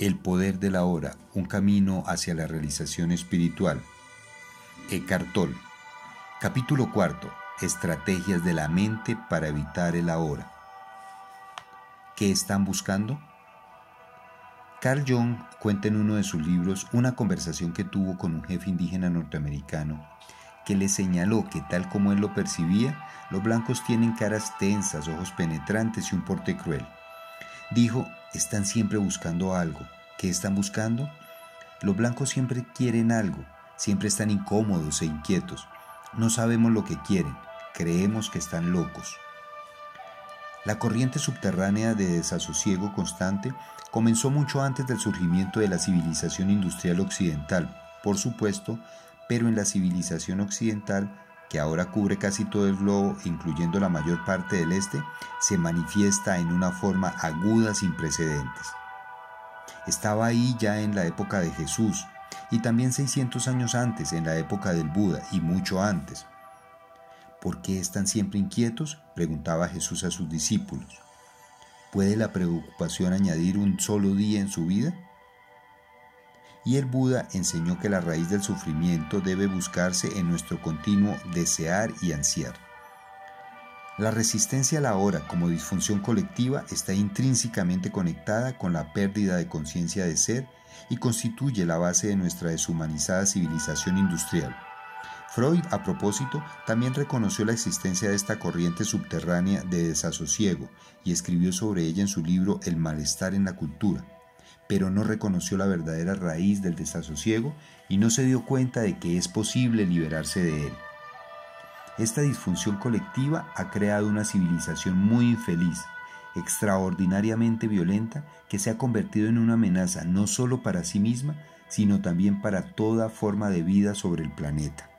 El poder de la hora, un camino hacia la realización espiritual. Eckhart Tolle. Capítulo cuarto. Estrategias de la mente para evitar el ahora. ¿Qué están buscando? Carl Jung cuenta en uno de sus libros una conversación que tuvo con un jefe indígena norteamericano que le señaló que tal como él lo percibía, los blancos tienen caras tensas, ojos penetrantes y un porte cruel. Dijo, están siempre buscando algo. ¿Qué están buscando? Los blancos siempre quieren algo, siempre están incómodos e inquietos. No sabemos lo que quieren, creemos que están locos. La corriente subterránea de desasosiego constante comenzó mucho antes del surgimiento de la civilización industrial occidental, por supuesto, pero en la civilización occidental que ahora cubre casi todo el globo, incluyendo la mayor parte del este, se manifiesta en una forma aguda sin precedentes. Estaba ahí ya en la época de Jesús y también 600 años antes, en la época del Buda y mucho antes. ¿Por qué están siempre inquietos? preguntaba Jesús a sus discípulos. ¿Puede la preocupación añadir un solo día en su vida? Y el Buda enseñó que la raíz del sufrimiento debe buscarse en nuestro continuo desear y ansiar. La resistencia a la hora como disfunción colectiva está intrínsecamente conectada con la pérdida de conciencia de ser y constituye la base de nuestra deshumanizada civilización industrial. Freud, a propósito, también reconoció la existencia de esta corriente subterránea de desasosiego y escribió sobre ella en su libro El malestar en la cultura pero no reconoció la verdadera raíz del desasosiego y no se dio cuenta de que es posible liberarse de él. Esta disfunción colectiva ha creado una civilización muy infeliz, extraordinariamente violenta, que se ha convertido en una amenaza no solo para sí misma, sino también para toda forma de vida sobre el planeta.